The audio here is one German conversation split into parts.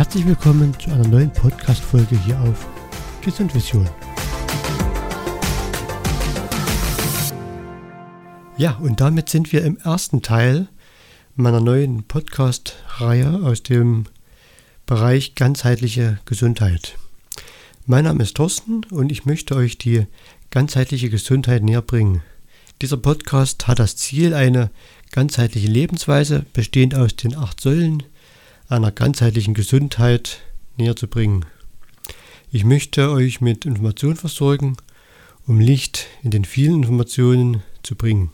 Herzlich willkommen zu einer neuen Podcast-Folge hier auf Gesund Vision. Ja, und damit sind wir im ersten Teil meiner neuen Podcast-Reihe aus dem Bereich ganzheitliche Gesundheit. Mein Name ist Thorsten und ich möchte euch die ganzheitliche Gesundheit näher bringen. Dieser Podcast hat das Ziel, eine ganzheitliche Lebensweise bestehend aus den acht Säulen einer ganzheitlichen Gesundheit näher zu bringen. Ich möchte euch mit Informationen versorgen, um Licht in den vielen Informationen zu bringen.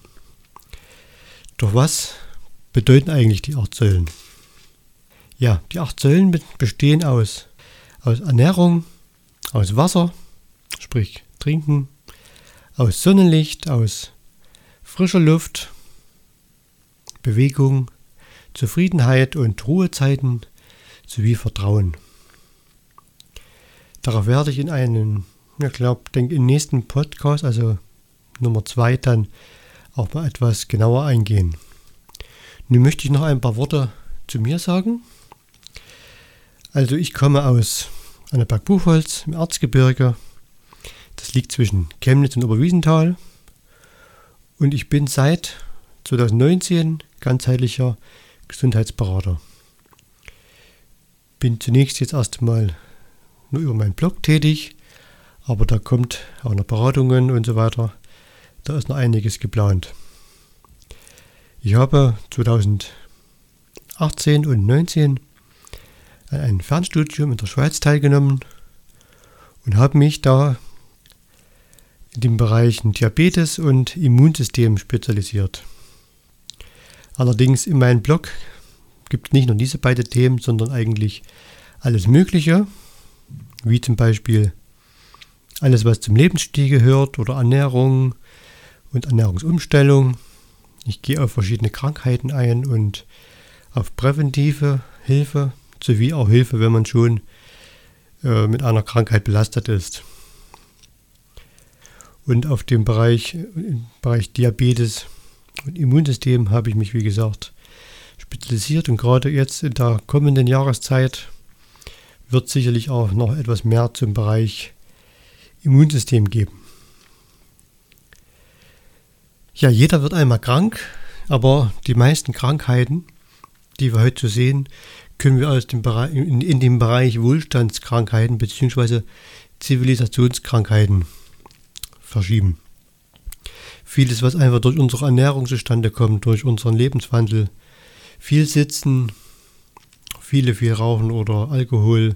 Doch was bedeuten eigentlich die acht Säulen? Ja, die acht Säulen bestehen aus, aus Ernährung, aus Wasser, sprich Trinken, aus Sonnenlicht, aus frischer Luft, Bewegung, Zufriedenheit und Ruhezeiten sowie Vertrauen. Darauf werde ich in einem, ich glaube, im nächsten Podcast, also Nummer zwei, dann auch mal etwas genauer eingehen. Nun möchte ich noch ein paar Worte zu mir sagen. Also ich komme aus Annaberg Buchholz im Erzgebirge. Das liegt zwischen Chemnitz und Oberwiesenthal. Und ich bin seit 2019 ganzheitlicher Gesundheitsberater. Bin zunächst jetzt erstmal nur über meinen Blog tätig, aber da kommt auch noch Beratungen und so weiter. Da ist noch einiges geplant. Ich habe 2018 und 2019 an einem Fernstudium in der Schweiz teilgenommen und habe mich da in den Bereichen Diabetes und Immunsystem spezialisiert. Allerdings in meinem Blog gibt es nicht nur diese beiden Themen, sondern eigentlich alles Mögliche, wie zum Beispiel alles, was zum Lebensstil gehört oder Ernährung und Ernährungsumstellung. Ich gehe auf verschiedene Krankheiten ein und auf präventive Hilfe sowie auch Hilfe, wenn man schon äh, mit einer Krankheit belastet ist. Und auf dem Bereich, Bereich Diabetes und Immunsystem habe ich mich, wie gesagt, spezialisiert und gerade jetzt in der kommenden Jahreszeit wird sicherlich auch noch etwas mehr zum Bereich Immunsystem geben. Ja, jeder wird einmal krank, aber die meisten Krankheiten, die wir heute sehen, können wir aus dem Bereich, in, in dem Bereich Wohlstandskrankheiten bzw. Zivilisationskrankheiten verschieben. Vieles, was einfach durch unsere Ernährung zustande kommt, durch unseren Lebenswandel. Viel Sitzen, viele viel Rauchen oder Alkohol,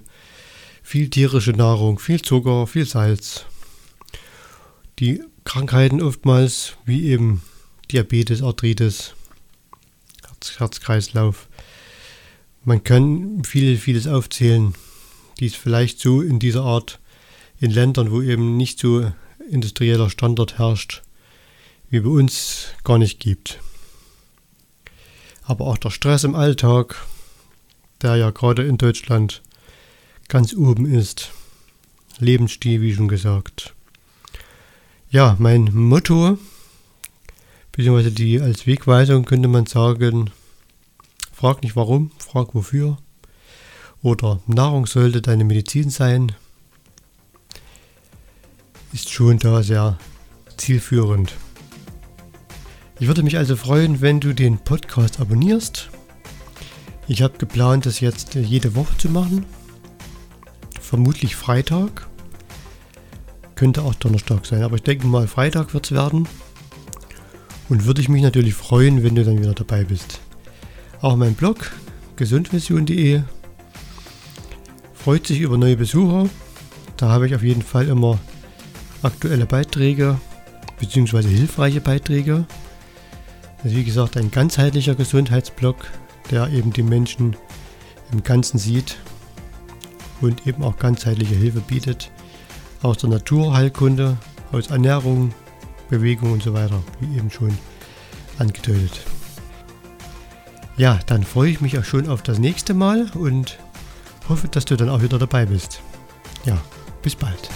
viel tierische Nahrung, viel Zucker, viel Salz. Die Krankheiten oftmals wie eben Diabetes, Arthritis, Herz, Herzkreislauf. Man kann viel, vieles aufzählen, die es vielleicht so in dieser Art in Ländern, wo eben nicht so industrieller Standard herrscht, wie bei uns gar nicht gibt. Aber auch der Stress im Alltag, der ja gerade in Deutschland ganz oben ist. Lebensstil, wie schon gesagt. Ja, mein Motto, beziehungsweise die als Wegweisung könnte man sagen, frag nicht warum, frag wofür. Oder Nahrung sollte deine Medizin sein, ist schon da sehr zielführend. Ich würde mich also freuen, wenn du den Podcast abonnierst. Ich habe geplant, das jetzt jede Woche zu machen. Vermutlich Freitag. Könnte auch Donnerstag sein, aber ich denke mal, Freitag wird es werden. Und würde ich mich natürlich freuen, wenn du dann wieder dabei bist. Auch mein Blog gesundvision.de freut sich über neue Besucher. Da habe ich auf jeden Fall immer aktuelle Beiträge bzw. hilfreiche Beiträge. Ist wie gesagt ein ganzheitlicher Gesundheitsblock, der eben die Menschen im Ganzen sieht und eben auch ganzheitliche Hilfe bietet. Aus der Naturheilkunde, aus Ernährung, Bewegung und so weiter, wie eben schon angedeutet. Ja, dann freue ich mich auch schon auf das nächste Mal und hoffe, dass du dann auch wieder dabei bist. Ja, bis bald.